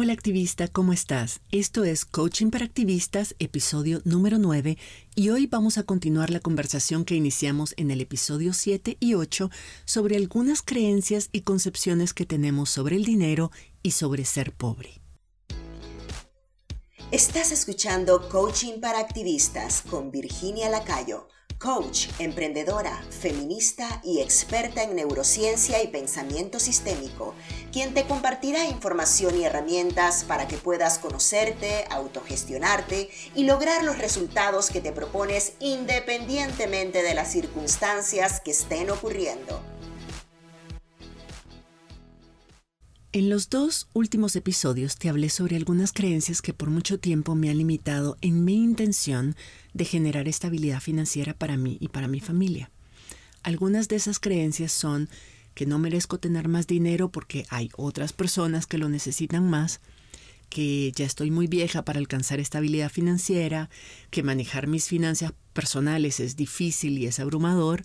Hola activista, ¿cómo estás? Esto es Coaching para Activistas, episodio número 9, y hoy vamos a continuar la conversación que iniciamos en el episodio 7 y 8 sobre algunas creencias y concepciones que tenemos sobre el dinero y sobre ser pobre. Estás escuchando Coaching para Activistas con Virginia Lacayo coach, emprendedora, feminista y experta en neurociencia y pensamiento sistémico, quien te compartirá información y herramientas para que puedas conocerte, autogestionarte y lograr los resultados que te propones independientemente de las circunstancias que estén ocurriendo. En los dos últimos episodios te hablé sobre algunas creencias que por mucho tiempo me han limitado en mi intención de generar estabilidad financiera para mí y para mi familia. Algunas de esas creencias son que no merezco tener más dinero porque hay otras personas que lo necesitan más, que ya estoy muy vieja para alcanzar estabilidad financiera, que manejar mis finanzas personales es difícil y es abrumador,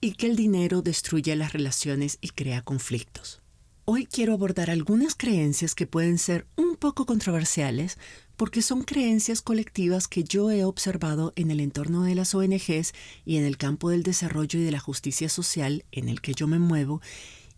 y que el dinero destruye las relaciones y crea conflictos. Hoy quiero abordar algunas creencias que pueden ser un poco controversiales porque son creencias colectivas que yo he observado en el entorno de las ONGs y en el campo del desarrollo y de la justicia social en el que yo me muevo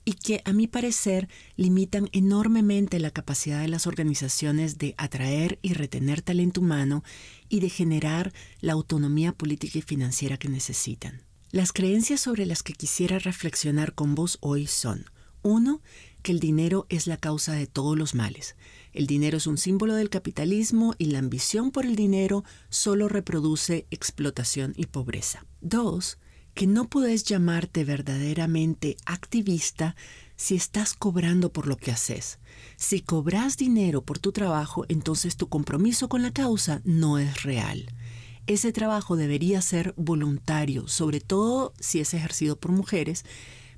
y que a mi parecer limitan enormemente la capacidad de las organizaciones de atraer y retener talento humano y de generar la autonomía política y financiera que necesitan. Las creencias sobre las que quisiera reflexionar con vos hoy son 1 que el dinero es la causa de todos los males. El dinero es un símbolo del capitalismo y la ambición por el dinero solo reproduce explotación y pobreza. Dos, que no puedes llamarte verdaderamente activista si estás cobrando por lo que haces. Si cobras dinero por tu trabajo, entonces tu compromiso con la causa no es real. Ese trabajo debería ser voluntario, sobre todo si es ejercido por mujeres,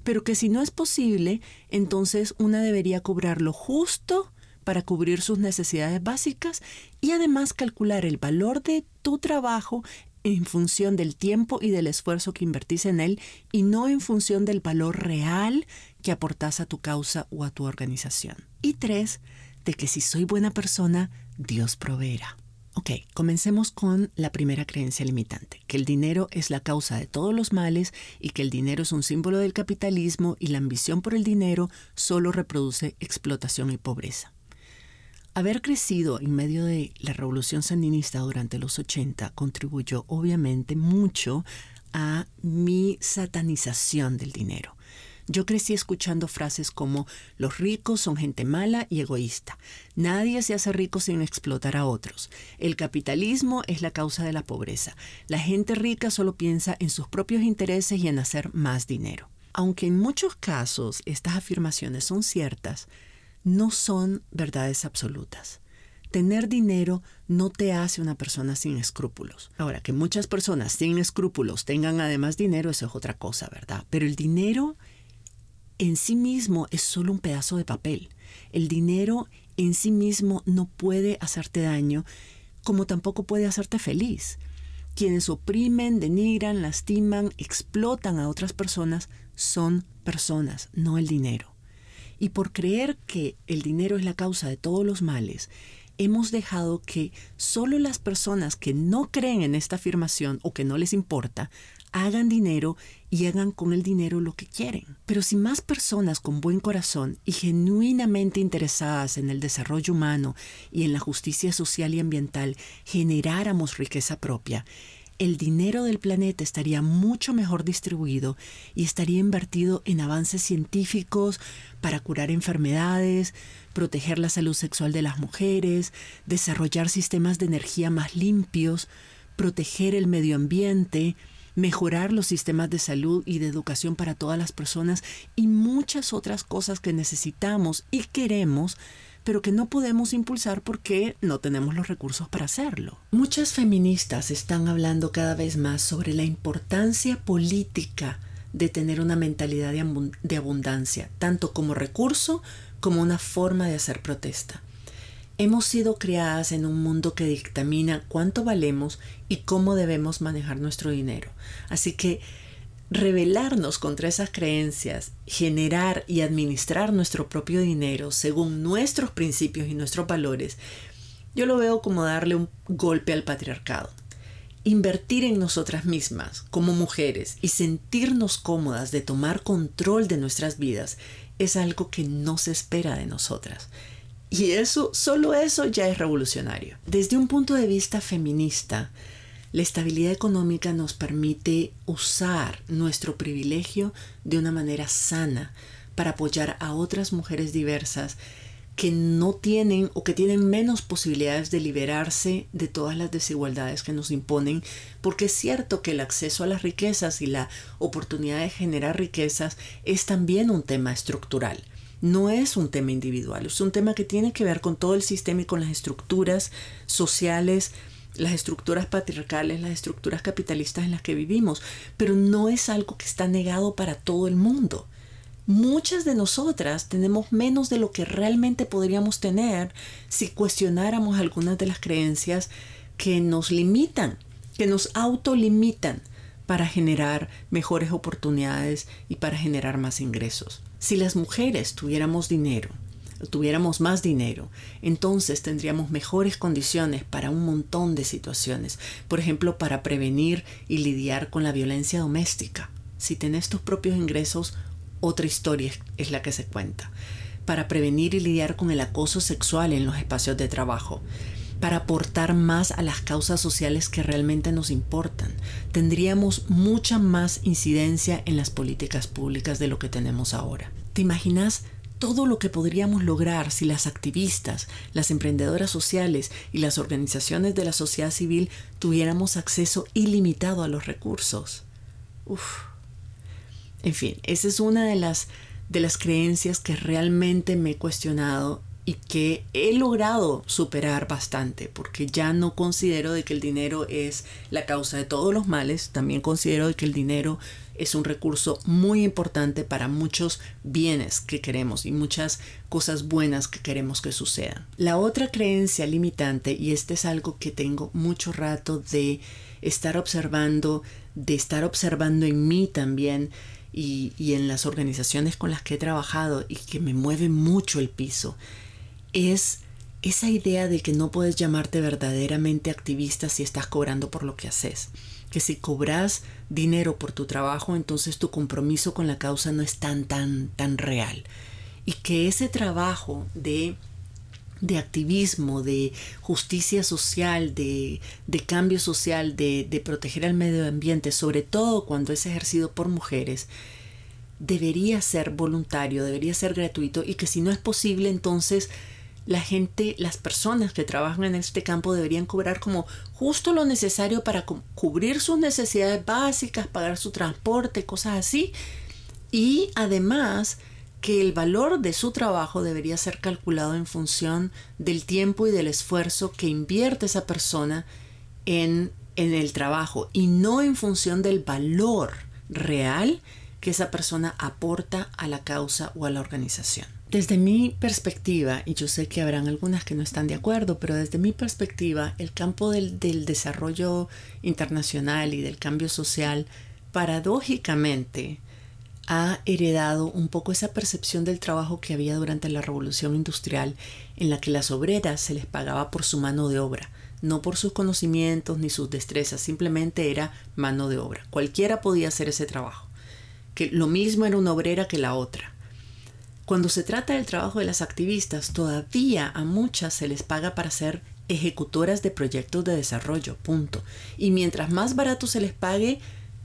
pero que si no es posible, entonces una debería cobrar lo justo para cubrir sus necesidades básicas y además calcular el valor de tu trabajo en función del tiempo y del esfuerzo que invertís en él y no en función del valor real que aportás a tu causa o a tu organización. Y tres, de que si soy buena persona, Dios proveerá. Ok, comencemos con la primera creencia limitante, que el dinero es la causa de todos los males y que el dinero es un símbolo del capitalismo y la ambición por el dinero solo reproduce explotación y pobreza. Haber crecido en medio de la revolución sandinista durante los 80 contribuyó obviamente mucho a mi satanización del dinero. Yo crecí escuchando frases como los ricos son gente mala y egoísta. Nadie se hace rico sin explotar a otros. El capitalismo es la causa de la pobreza. La gente rica solo piensa en sus propios intereses y en hacer más dinero. Aunque en muchos casos estas afirmaciones son ciertas, no son verdades absolutas. Tener dinero no te hace una persona sin escrúpulos. Ahora, que muchas personas sin escrúpulos tengan además dinero, eso es otra cosa, ¿verdad? Pero el dinero en sí mismo es solo un pedazo de papel. El dinero en sí mismo no puede hacerte daño, como tampoco puede hacerte feliz. Quienes oprimen, denigran, lastiman, explotan a otras personas son personas, no el dinero. Y por creer que el dinero es la causa de todos los males, hemos dejado que solo las personas que no creen en esta afirmación o que no les importa hagan dinero y hagan con el dinero lo que quieren. Pero si más personas con buen corazón y genuinamente interesadas en el desarrollo humano y en la justicia social y ambiental generáramos riqueza propia, el dinero del planeta estaría mucho mejor distribuido y estaría invertido en avances científicos para curar enfermedades, proteger la salud sexual de las mujeres, desarrollar sistemas de energía más limpios, proteger el medio ambiente, mejorar los sistemas de salud y de educación para todas las personas y muchas otras cosas que necesitamos y queremos pero que no podemos impulsar porque no tenemos los recursos para hacerlo. Muchas feministas están hablando cada vez más sobre la importancia política de tener una mentalidad de, abundancia, tanto como recurso como una forma de hacer protesta. Hemos sido creadas en un mundo que dictamina cuánto valemos y cómo debemos manejar nuestro dinero. Así que rebelarnos contra esas creencias, generar y administrar nuestro propio dinero según nuestros principios y nuestros valores, yo lo veo como darle un golpe al patriarcado. Invertir en nosotras mismas como mujeres y sentirnos cómodas de tomar control de nuestras vidas es algo que no se espera de nosotras. Y eso, solo eso ya es revolucionario. Desde un punto de vista feminista, la estabilidad económica nos permite usar nuestro privilegio de una manera sana para apoyar a otras mujeres diversas que no tienen o que tienen menos posibilidades de liberarse de todas las desigualdades que nos imponen, porque es cierto que el acceso a las riquezas y la oportunidad de generar riquezas es también un tema estructural. No es un tema individual, es un tema que tiene que ver con todo el sistema y con las estructuras sociales, las estructuras patriarcales, las estructuras capitalistas en las que vivimos, pero no es algo que está negado para todo el mundo. Muchas de nosotras tenemos menos de lo que realmente podríamos tener si cuestionáramos algunas de las creencias que nos limitan, que nos autolimitan para generar mejores oportunidades y para generar más ingresos. Si las mujeres tuviéramos dinero, tuviéramos más dinero, entonces tendríamos mejores condiciones para un montón de situaciones. Por ejemplo, para prevenir y lidiar con la violencia doméstica. Si tenés tus propios ingresos, otra historia es la que se cuenta. Para prevenir y lidiar con el acoso sexual en los espacios de trabajo para aportar más a las causas sociales que realmente nos importan. Tendríamos mucha más incidencia en las políticas públicas de lo que tenemos ahora. ¿Te imaginas todo lo que podríamos lograr si las activistas, las emprendedoras sociales y las organizaciones de la sociedad civil tuviéramos acceso ilimitado a los recursos. Uf. En fin, esa es una de las, de las creencias que realmente me he cuestionado y que he logrado superar bastante porque ya no considero de que el dinero es la causa de todos los males, también considero de que el dinero es un recurso muy importante para muchos bienes que queremos y muchas cosas buenas que queremos que sucedan. La otra creencia limitante, y este es algo que tengo mucho rato de estar observando, de estar observando en mí también, y, y en las organizaciones con las que he trabajado y que me mueve mucho el piso, es esa idea de que no puedes llamarte verdaderamente activista si estás cobrando por lo que haces. Que si cobras dinero por tu trabajo, entonces tu compromiso con la causa no es tan, tan, tan real. Y que ese trabajo de, de activismo, de justicia social, de, de cambio social, de, de proteger al medio ambiente, sobre todo cuando es ejercido por mujeres, debería ser voluntario, debería ser gratuito y que si no es posible, entonces la gente, las personas que trabajan en este campo deberían cobrar como justo lo necesario para cubrir sus necesidades básicas, pagar su transporte, cosas así. Y además que el valor de su trabajo debería ser calculado en función del tiempo y del esfuerzo que invierte esa persona en, en el trabajo y no en función del valor real que esa persona aporta a la causa o a la organización. Desde mi perspectiva, y yo sé que habrán algunas que no están de acuerdo, pero desde mi perspectiva, el campo del, desarrollo internacional y del cambio social, paradójicamente, ha heredado un poco esa percepción del trabajo que había durante la revolución industrial, en la que las obreras se les pagaba por su mano de obra, no por sus conocimientos ni sus destrezas, simplemente era mano de obra. Cualquiera podía hacer ese trabajo, que lo mismo era una obrera que la otra. Cuando se trata del trabajo de las activistas, todavía a muchas se les paga para ser ejecutoras de proyectos de desarrollo, punto. Y mientras más barato se les pague,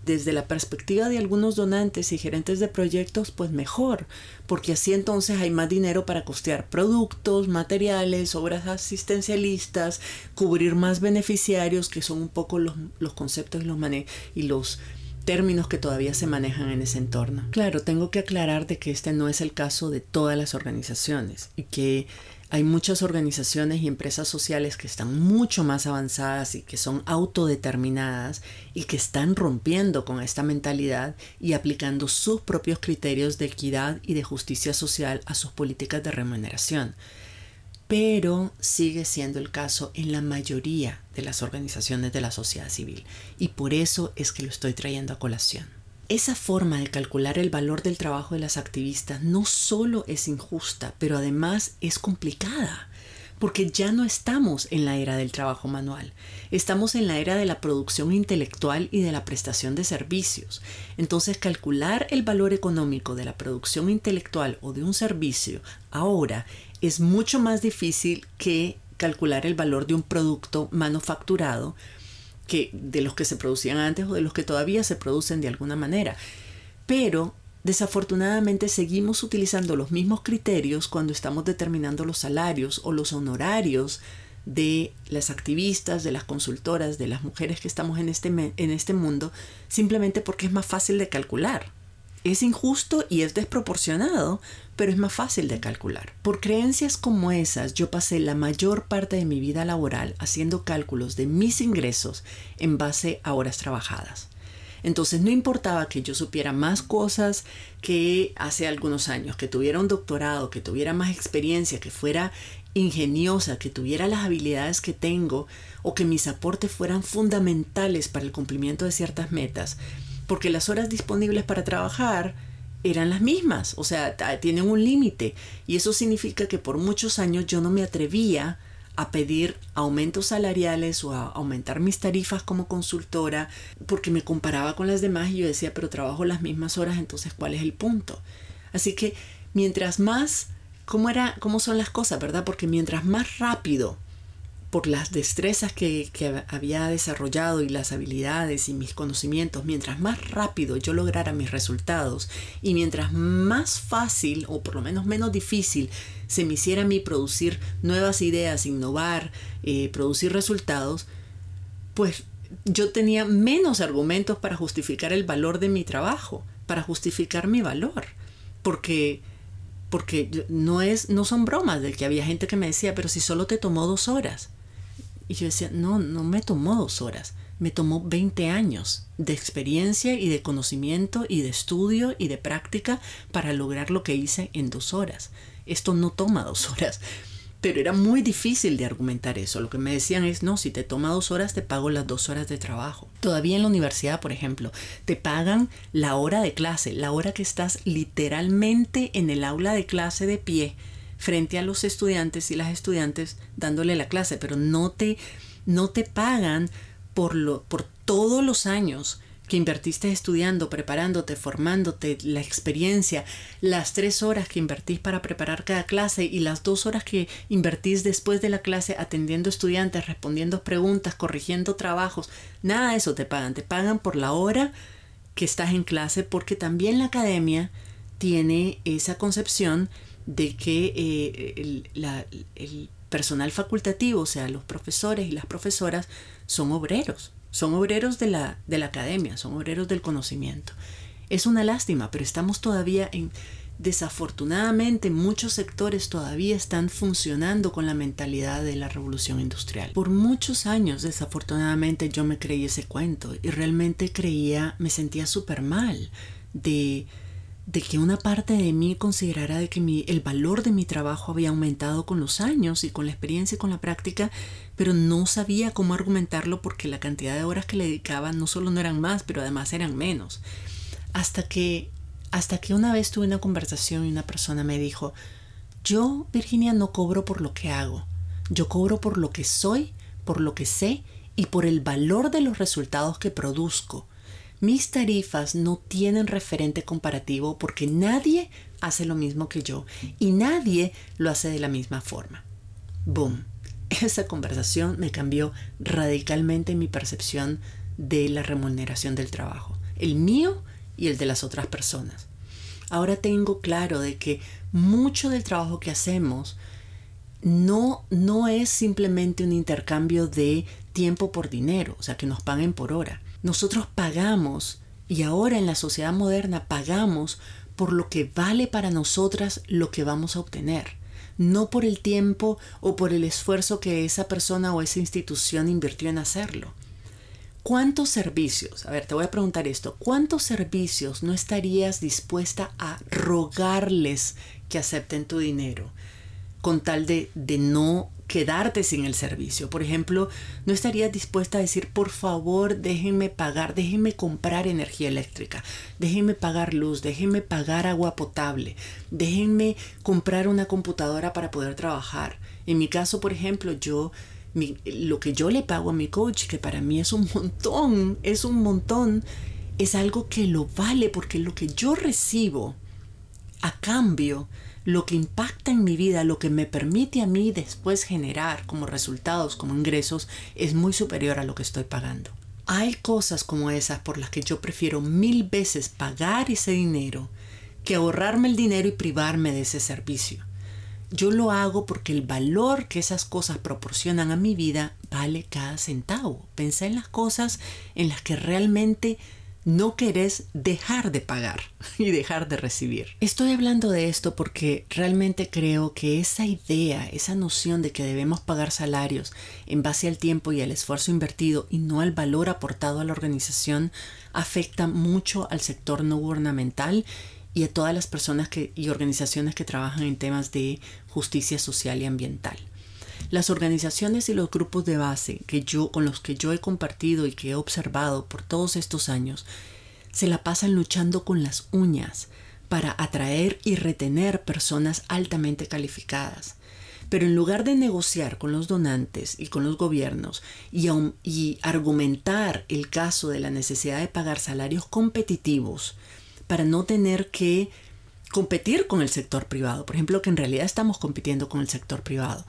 desde la perspectiva de algunos donantes y gerentes de proyectos, pues mejor, porque así entonces hay más dinero para costear productos, materiales, obras asistencialistas, cubrir más beneficiarios, que son un poco los, los conceptos y los, y los términos que todavía se manejan en ese entorno. Claro, tengo que aclarar de que este no es el caso de todas las organizaciones y que hay muchas organizaciones y empresas sociales que están mucho más avanzadas y que son autodeterminadas y que están rompiendo con esta mentalidad y aplicando sus propios criterios de equidad y de justicia social a sus políticas de remuneración pero sigue siendo el caso en la mayoría de las organizaciones de la sociedad civil y por eso es que lo estoy trayendo a colación. esa forma de calcular el valor del trabajo de las activistas no solo es injusta, pero además es complicada, porque ya no estamos en la era del trabajo manual, estamos en la era de la producción intelectual y de la prestación de servicios. Entonces, calcular el valor económico de la producción intelectual o de un servicio ahora es mucho más difícil que calcular el valor de un producto manufacturado que de los que se producían antes o de los que todavía se producen de alguna manera. Pero desafortunadamente seguimos utilizando los mismos criterios cuando estamos determinando los salarios o los honorarios de las activistas, de las consultoras, de las mujeres que estamos en este, en este mundo, simplemente porque es más fácil de calcular. Es injusto y es desproporcionado, pero es más fácil de calcular. Por creencias como esas, yo pasé la mayor parte de mi vida laboral haciendo cálculos de mis ingresos en base a horas trabajadas. Entonces no importaba que yo supiera más cosas que hace algunos años, que tuviera un doctorado, que tuviera más experiencia, que fuera ingeniosa, que tuviera las habilidades que tengo o que mis aportes fueran fundamentales para el cumplimiento de ciertas metas porque las horas disponibles para trabajar eran las mismas, o sea, tienen un límite y eso significa que por muchos años yo no me atrevía a pedir aumentos salariales o a aumentar mis tarifas como consultora porque me comparaba con las demás y yo decía, pero trabajo las mismas horas, entonces ¿cuál es el punto? Así que mientras más, ¿cómo, era, cómo son las cosas, verdad? Porque mientras más rápido por las destrezas que, había desarrollado y las habilidades y mis conocimientos, mientras más rápido yo lograra mis resultados y mientras más fácil o por lo menos menos difícil se me hiciera a mí producir nuevas ideas, innovar, eh, producir resultados, pues yo tenía menos argumentos para justificar el valor de mi trabajo, para justificar mi valor, porque porque no es no son bromas de que había gente que me decía, pero si solo te tomó dos horas. Y yo decía, no, no me tomó dos horas, me tomó 20 años de experiencia y de conocimiento y de estudio y de práctica para lograr lo que hice en dos horas. Esto no toma dos horas. Pero era muy difícil de argumentar eso. Lo que me decían es, no, si te toma dos horas, te pago las dos horas de trabajo. Todavía en la universidad, por ejemplo, te pagan la hora de clase, la hora que estás literalmente en el aula de clase de pie frente a los estudiantes y las estudiantes dándole la clase, pero no te, no te pagan por, lo, por todos los años que invertiste estudiando, preparándote, formándote, la experiencia, las tres horas que invertís para preparar cada clase y las dos horas que invertís después de la clase atendiendo estudiantes, respondiendo preguntas, corrigiendo trabajos, nada de eso te pagan, te pagan por la hora que estás en clase porque también la academia tiene esa concepción de que eh, el, personal facultativo, o sea, los profesores y las profesoras, son obreros, son obreros de la, de la academia, son obreros del conocimiento. Es una lástima, pero estamos todavía en, desafortunadamente muchos sectores todavía están funcionando con la mentalidad de la revolución industrial. Por muchos años desafortunadamente yo me creí ese cuento y realmente creía, me sentía súper mal de de que una parte de mí considerara de que mi, el valor de mi trabajo había aumentado con los años y con la experiencia y con la práctica, pero no sabía cómo argumentarlo porque la cantidad de horas que le dedicaba no solo no eran más, pero además eran menos. Hasta que, hasta que una vez tuve una conversación y una persona me dijo, yo, Virginia, no cobro por lo que hago, yo cobro por lo que soy, por lo que sé y por el valor de los resultados que produzco mis tarifas no tienen referente comparativo porque nadie hace lo mismo que yo y nadie lo hace de la misma forma. Boom. Esa conversación me cambió radicalmente mi percepción de la remuneración del trabajo, el mío y el de las otras personas. Ahora tengo claro de que mucho del trabajo que hacemos no, no es simplemente un intercambio de tiempo por dinero, o sea, que nos paguen por hora. Nosotros pagamos, y ahora en la sociedad moderna pagamos por lo que vale para nosotras lo que vamos a obtener, no por el tiempo o por el esfuerzo que esa persona o esa institución invirtió en hacerlo. ¿Cuántos servicios, a ver, te voy a preguntar esto, cuántos servicios no estarías dispuesta a rogarles que acepten tu dinero? Con tal de, de no quedarte sin el servicio. Por ejemplo, no estarías dispuesta a decir, por favor, déjenme pagar, déjenme comprar energía eléctrica, déjenme pagar luz, déjenme pagar agua potable, déjenme comprar una computadora para poder trabajar. En mi caso, por ejemplo, yo lo que yo le pago a mi coach, que para mí es un montón, es un montón, es algo que lo vale porque lo que yo recibo a cambio lo que impacta en mi vida, lo que me permite a mí después generar como resultados, como ingresos, es muy superior a lo que estoy pagando. Hay cosas como esas por las que yo prefiero mil veces pagar ese dinero que ahorrarme el dinero y privarme de ese servicio. Yo lo hago porque el valor que esas cosas proporcionan a mi vida vale cada centavo. Pensé en las cosas en las que realmente no querés dejar de pagar y dejar de recibir. Estoy hablando de esto porque realmente creo que esa idea, esa noción de que debemos pagar salarios en base al tiempo y al esfuerzo invertido y no al valor aportado a la organización afecta mucho al sector no gubernamental y a todas las personas que, y organizaciones que trabajan en temas de justicia social y ambiental. Las organizaciones y los grupos de base que yo, con los que yo he compartido y que he observado por todos estos años, se la pasan luchando con las uñas para atraer y retener personas altamente calificadas. Pero en lugar de negociar con los donantes y con los gobiernos y, y, argumentar el caso de la necesidad de pagar salarios competitivos para no tener que competir con el sector privado, por ejemplo, que en realidad estamos compitiendo con el sector privado,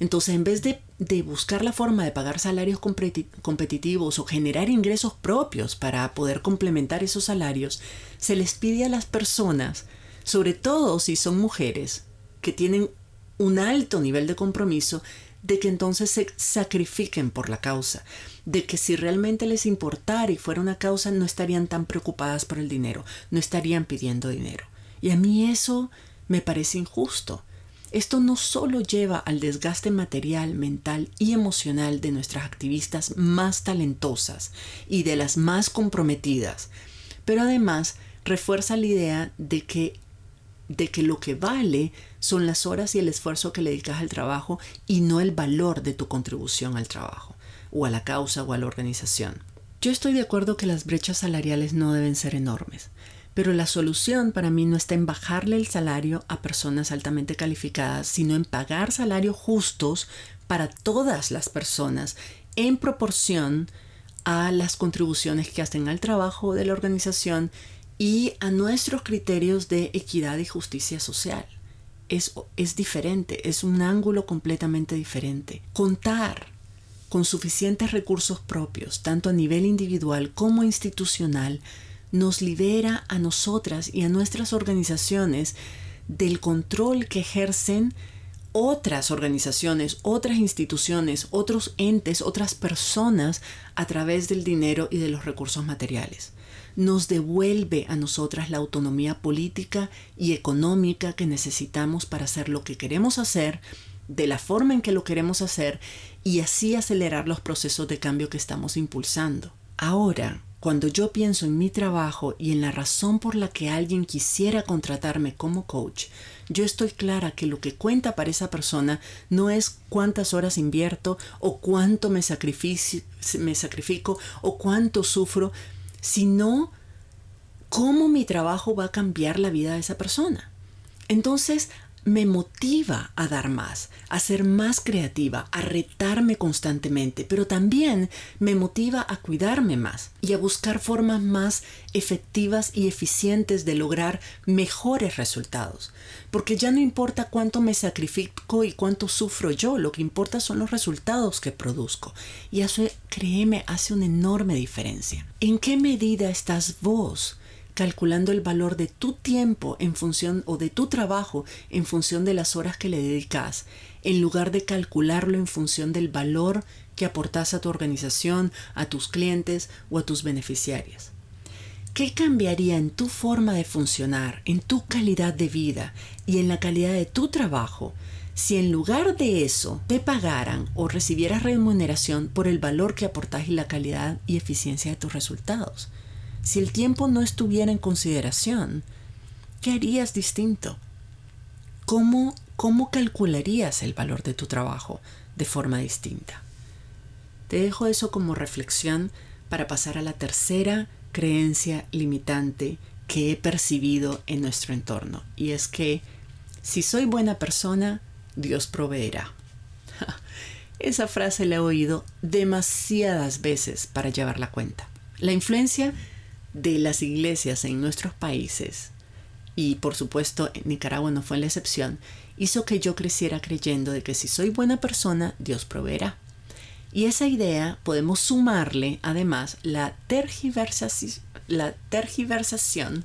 entonces, en vez de, buscar la forma de pagar salarios competitivos o generar ingresos propios para poder complementar esos salarios, se les pide a las personas, sobre todo si son mujeres, que tienen un alto nivel de compromiso, de que entonces se sacrifiquen por la causa, de que si realmente les importara y fuera una causa no estarían tan preocupadas por el dinero, no estarían pidiendo dinero. Y a mí eso me parece injusto. Esto no solo lleva al desgaste material, mental y emocional de nuestras activistas más talentosas y de las más comprometidas, pero además refuerza la idea de que de que lo que vale son las horas y el esfuerzo que le dedicas al trabajo y no el valor de tu contribución al trabajo, o a la causa o a la organización. Yo estoy de acuerdo que las brechas salariales no deben ser enormes, pero la solución para mí no está en bajarle el salario a personas altamente calificadas, sino en pagar salarios justos para todas las personas en proporción a las contribuciones que hacen al trabajo de la organización y a nuestros criterios de equidad y justicia social. Es, es diferente, es un ángulo completamente diferente. Contar con suficientes recursos propios, tanto a nivel individual como institucional, nos libera a nosotras y a nuestras organizaciones del control que ejercen otras organizaciones, otras instituciones, otros entes, otras personas a través del dinero y de los recursos materiales. Nos devuelve a nosotras la autonomía política y económica que necesitamos para hacer lo que queremos hacer, de la forma en que lo queremos hacer y así acelerar los procesos de cambio que estamos impulsando. Ahora, cuando yo pienso en mi trabajo y en la razón por la que alguien quisiera contratarme como coach, yo estoy clara que lo que cuenta para esa persona no es cuántas horas invierto o cuánto me, me sacrifico o cuánto sufro, sino cómo mi trabajo va a cambiar la vida de esa persona. Entonces, me motiva a dar más, a ser más creativa, a retarme constantemente, pero también me motiva a cuidarme más y a buscar formas más efectivas y eficientes de lograr mejores resultados. Porque ya no importa cuánto me sacrifico y cuánto sufro yo, lo que importa son los resultados que produzco. Y eso, créeme, hace una enorme diferencia. ¿En qué medida estás vos? Calculando el valor de tu tiempo en función o de tu trabajo en función de las horas que le dedicas, en lugar de calcularlo en función del valor que aportas a tu organización, a tus clientes o a tus beneficiarias. ¿Qué cambiaría en tu forma de funcionar, en tu calidad de vida y en la calidad de tu trabajo si en lugar de eso te pagaran o recibieras remuneración por el valor que aportas y la calidad y eficiencia de tus resultados? Si el tiempo no estuviera en consideración, ¿qué harías distinto? ¿Cómo ¿cómo calcularías el valor de tu trabajo de forma distinta? Te dejo eso como reflexión para pasar a la tercera creencia limitante que he percibido en nuestro entorno. Y es que si soy buena persona, Dios proveerá. Esa frase la he oído demasiadas veces para llevar la cuenta. La influencia de las iglesias en nuestros países, y por supuesto Nicaragua no fue la excepción, hizo que yo creciera creyendo de que si soy buena persona, Dios proveerá. Y esa idea podemos sumarle además la tergiversación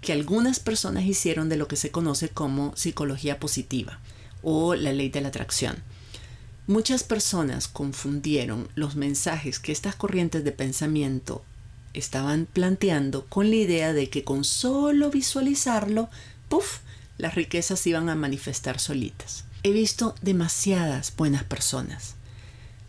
que algunas personas hicieron de lo que se conoce como psicología positiva o la ley de la atracción. Muchas personas confundieron los mensajes que estas corrientes de pensamiento estaban planteando con la idea de que con solo visualizarlo, ¡puf!, las riquezas iban a manifestar solitas. He visto demasiadas buenas personas,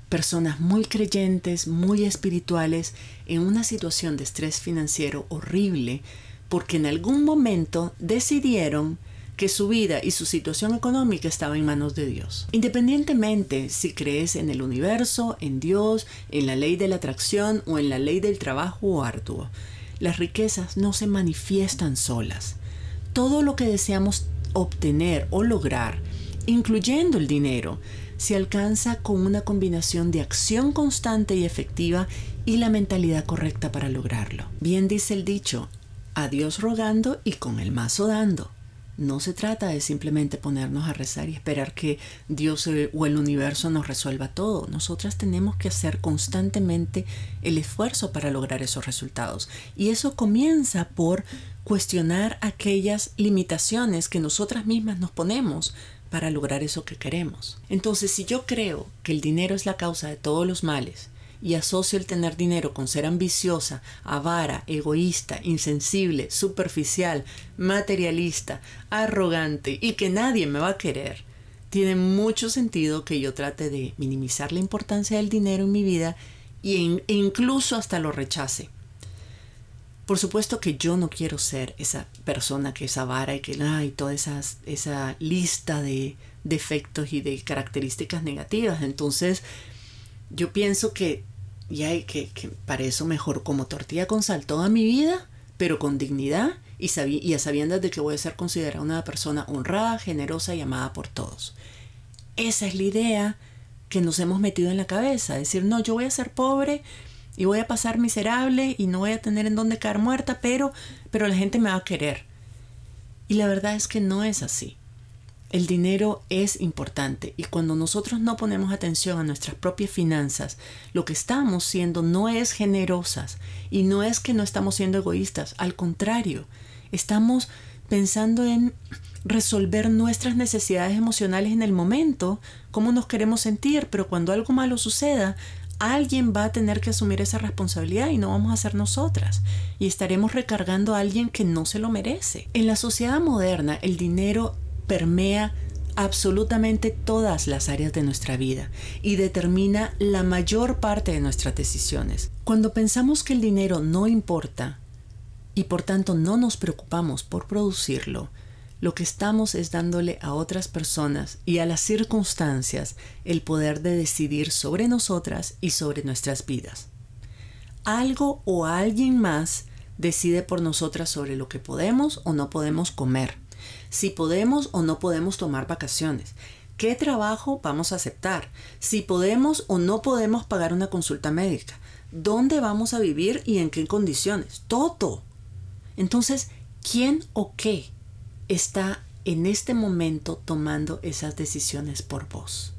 personas muy creyentes, muy espirituales, en una situación de estrés financiero horrible, porque en algún momento decidieron que su vida y su situación económica estaba en manos de Dios. Independientemente si crees en el universo, en Dios, en la ley de la atracción o en la ley del trabajo arduo, las riquezas no se manifiestan solas. Todo lo que deseamos obtener o lograr, incluyendo el dinero, se alcanza con una combinación de acción constante y efectiva y la mentalidad correcta para lograrlo. Bien dice el dicho, a Dios rogando y con el mazo dando. No se trata de simplemente ponernos a rezar y esperar que Dios o el universo nos resuelva todo. Nosotras tenemos que hacer constantemente el esfuerzo para lograr esos resultados. Y eso comienza por cuestionar aquellas limitaciones que nosotras mismas nos ponemos para lograr eso que queremos. Entonces, si yo creo que el dinero es la causa de todos los males, y asocio el tener dinero con ser ambiciosa, avara, egoísta, insensible, superficial, materialista, arrogante y que nadie me va a querer, tiene mucho sentido que yo trate de minimizar la importancia del dinero en mi vida e incluso hasta lo rechace. Por supuesto que yo no quiero ser esa persona que es avara y que hay toda esa lista de defectos y de características negativas. Entonces, yo pienso que y hay que, que para eso mejor como tortilla con sal toda mi vida, pero con dignidad y, y a sabiendas de que voy a ser considerada una persona honrada, generosa y amada por todos. Esa es la idea que nos hemos metido en la cabeza, decir, no, yo voy a ser pobre y voy a pasar miserable y no voy a tener en dónde caer muerta, pero, pero la gente me va a querer. Y la verdad es que no es así. El dinero es importante y cuando nosotros no ponemos atención a nuestras propias finanzas, lo que estamos siendo no es generosas y no es que no estamos siendo egoístas, al contrario, estamos pensando en resolver nuestras necesidades emocionales en el momento, cómo nos queremos sentir, pero cuando algo malo suceda, alguien va a tener que asumir esa responsabilidad y no vamos a ser nosotras. Y estaremos recargando a alguien que no se lo merece. En la sociedad moderna, el dinero permea absolutamente todas las áreas de nuestra vida y determina la mayor parte de nuestras decisiones. Cuando pensamos que el dinero no importa y por tanto no nos preocupamos por producirlo, lo que estamos es dándole a otras personas y a las circunstancias el poder de decidir sobre nosotras y sobre nuestras vidas. Algo o alguien más decide por nosotras sobre lo que podemos o no podemos comer si podemos o no podemos tomar vacaciones, qué trabajo vamos a aceptar, si podemos o no podemos pagar una consulta médica, dónde vamos a vivir y en qué condiciones, todo. Entonces, ¿quién o qué está en este momento tomando esas decisiones por vos?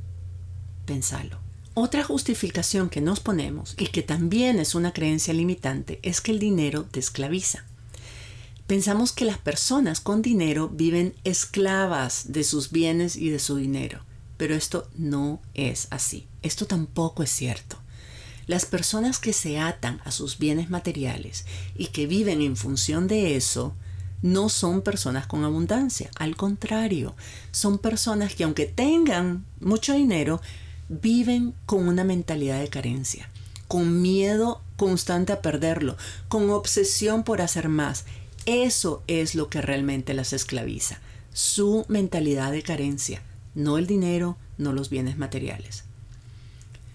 Pensalo. Otra justificación que nos ponemos y que también es una creencia limitante es que el dinero te esclaviza. Pensamos que las personas con dinero viven esclavas de sus bienes y de su dinero, pero esto no es así. Esto tampoco es cierto. Las personas que se atan a sus bienes materiales y que viven en función de eso, no son personas con abundancia, al contrario, son personas que aunque tengan mucho dinero, viven con una mentalidad de carencia, con miedo constante a perderlo, con obsesión por hacer más eso es lo que realmente las esclaviza. su mentalidad de carencia, no el dinero, no los bienes materiales.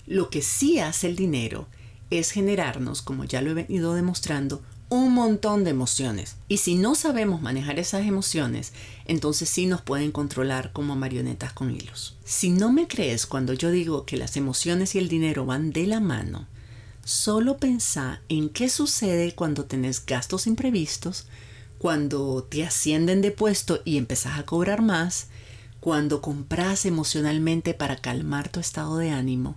Lo que sí hace el dinero es generarnos, como ya lo he venido demostrando, un montón de emociones. Y si no sabemos manejar esas emociones, entonces sí nos pueden controlar como marionetas con hilos. Si no me crees cuando yo digo que las emociones y el dinero van de la mano, solo pensá en qué sucede cuando tenés gastos imprevistos, cuando te ascienden de puesto y empezás a cobrar más, cuando compras emocionalmente para calmar tu estado de ánimo,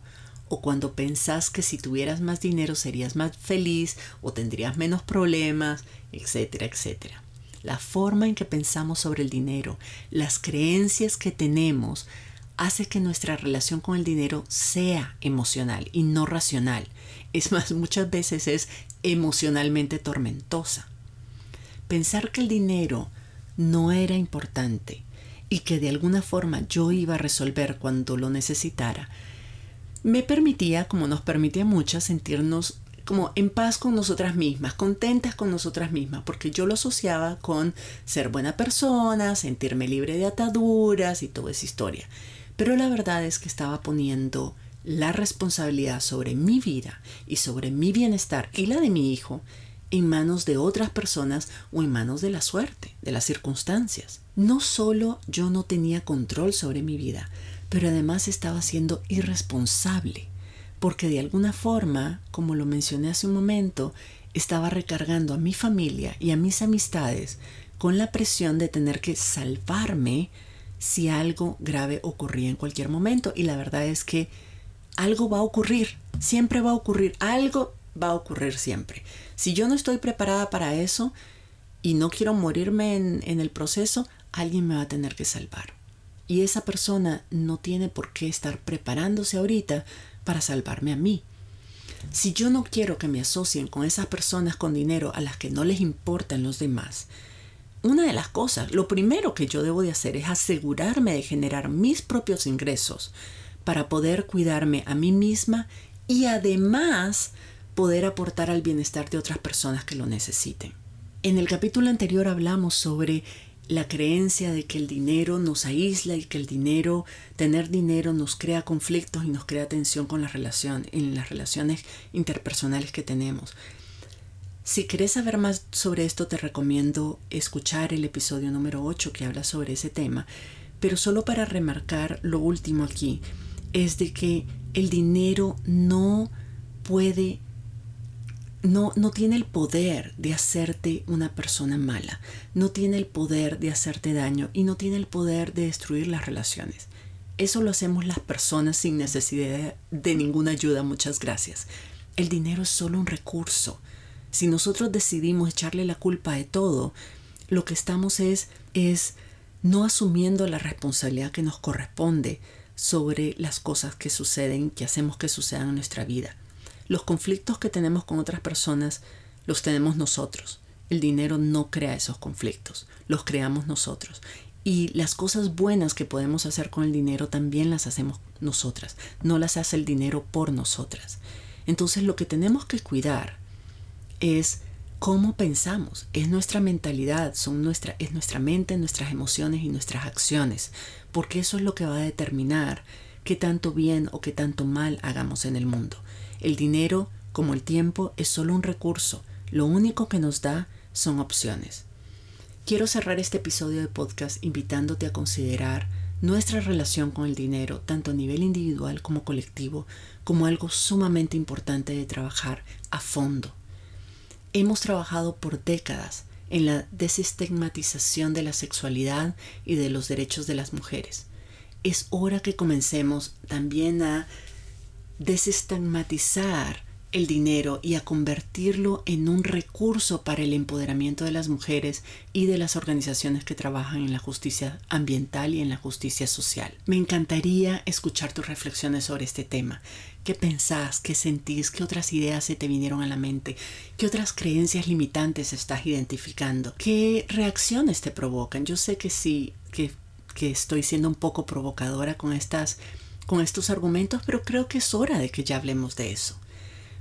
o cuando pensás que si tuvieras más dinero serías más feliz o tendrías menos problemas, etcétera, etcétera. La forma en que pensamos sobre el dinero, las creencias que tenemos, hace que nuestra relación con el dinero sea emocional y no racional. Es más, muchas veces es emocionalmente tormentosa. Pensar que el dinero no era importante y que de alguna forma yo iba a resolver cuando lo necesitara, me permitía, como nos permitía muchas, sentirnos como en paz con nosotras mismas, contentas con nosotras mismas, porque yo lo asociaba con ser buena persona, sentirme libre de ataduras y toda esa historia. Pero la verdad es que estaba poniendo la responsabilidad sobre mi vida y sobre mi bienestar y la de mi hijo en manos de otras personas o en manos de la suerte, de las circunstancias. No solo yo no tenía control sobre mi vida, pero además estaba siendo irresponsable, porque de alguna forma, como lo mencioné hace un momento, estaba recargando a mi familia y a mis amistades con la presión de tener que salvarme si algo grave ocurría en cualquier momento. Y la verdad es que algo va a ocurrir, siempre va a ocurrir, algo va a ocurrir siempre. Si yo no estoy preparada para eso y no quiero morirme en, el proceso, alguien me va a tener que salvar. Y esa persona no tiene por qué estar preparándose ahorita para salvarme a mí. Si yo no quiero que me asocien con esas personas con dinero a las que no les importan los demás, una de las cosas, lo primero que yo debo de hacer es asegurarme de generar mis propios ingresos para poder cuidarme a mí misma y además poder aportar al bienestar de otras personas que lo necesiten. En el capítulo anterior hablamos sobre la creencia de que el dinero nos aísla y que el dinero, tener dinero nos crea conflictos y nos crea tensión con la relación, en las relaciones interpersonales que tenemos. Si querés saber más sobre esto, te recomiendo escuchar el episodio número 8 que habla sobre ese tema. Pero solo para remarcar lo último aquí, es de que el dinero no puede no, no tiene el poder de hacerte una persona mala, no tiene el poder de hacerte daño y no tiene el poder de destruir las relaciones. Eso lo hacemos las personas sin necesidad de ninguna ayuda, muchas gracias. El dinero es solo un recurso. Si nosotros decidimos echarle la culpa de todo, lo que estamos es, es no asumiendo la responsabilidad que nos corresponde sobre las cosas que suceden, que hacemos que sucedan en nuestra vida. Los conflictos que tenemos con otras personas los tenemos nosotros. El dinero no crea esos conflictos, los creamos nosotros. Y las cosas buenas que podemos hacer con el dinero también las hacemos nosotras, no las hace el dinero por nosotras. Entonces lo que tenemos que cuidar es cómo pensamos, es nuestra mentalidad, son nuestra, es nuestra mente, nuestras emociones y nuestras acciones, porque eso es lo que va a determinar qué tanto bien o qué tanto mal hagamos en el mundo. El dinero, como el tiempo, es solo un recurso. Lo único que nos da son opciones. Quiero cerrar este episodio de podcast invitándote a considerar nuestra relación con el dinero, tanto a nivel individual como colectivo, como algo sumamente importante de trabajar a fondo. Hemos trabajado por décadas en la desestigmatización de la sexualidad y de los derechos de las mujeres. Es hora que comencemos también a desestigmatizar el dinero y a convertirlo en un recurso para el empoderamiento de las mujeres y de las organizaciones que trabajan en la justicia ambiental y en la justicia social. Me encantaría escuchar tus reflexiones sobre este tema. ¿Qué pensás? ¿Qué sentís? ¿Qué otras ideas se te vinieron a la mente? ¿Qué otras creencias limitantes estás identificando? ¿Qué reacciones te provocan? Yo sé que sí, que, que estoy siendo un poco provocadora con estas con estos argumentos, pero creo que es hora de que ya hablemos de eso.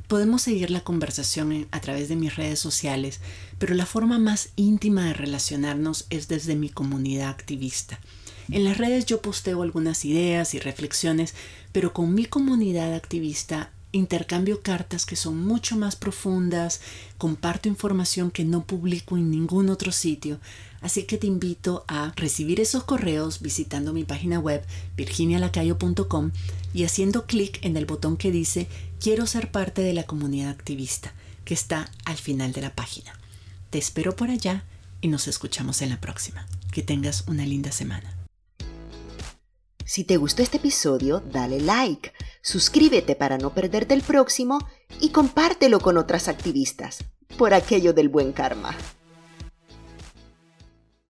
Podemos seguir la conversación a través de mis redes sociales, pero la forma más íntima de relacionarnos es desde mi comunidad activista. En las redes yo posteo algunas ideas y reflexiones, pero con mi comunidad activista intercambio cartas que son mucho más profundas, comparto información que no publico en ningún otro sitio, así que te invito a recibir esos correos visitando mi página web virginialacayo.com y haciendo clic en el botón que dice Quiero ser parte de la comunidad activista, que está al final de la página. Te espero por allá y nos escuchamos en la próxima. Que tengas una linda semana. Si te gustó este episodio, dale like, suscríbete para no perderte el próximo y compártelo con otras activistas, por aquello del buen karma.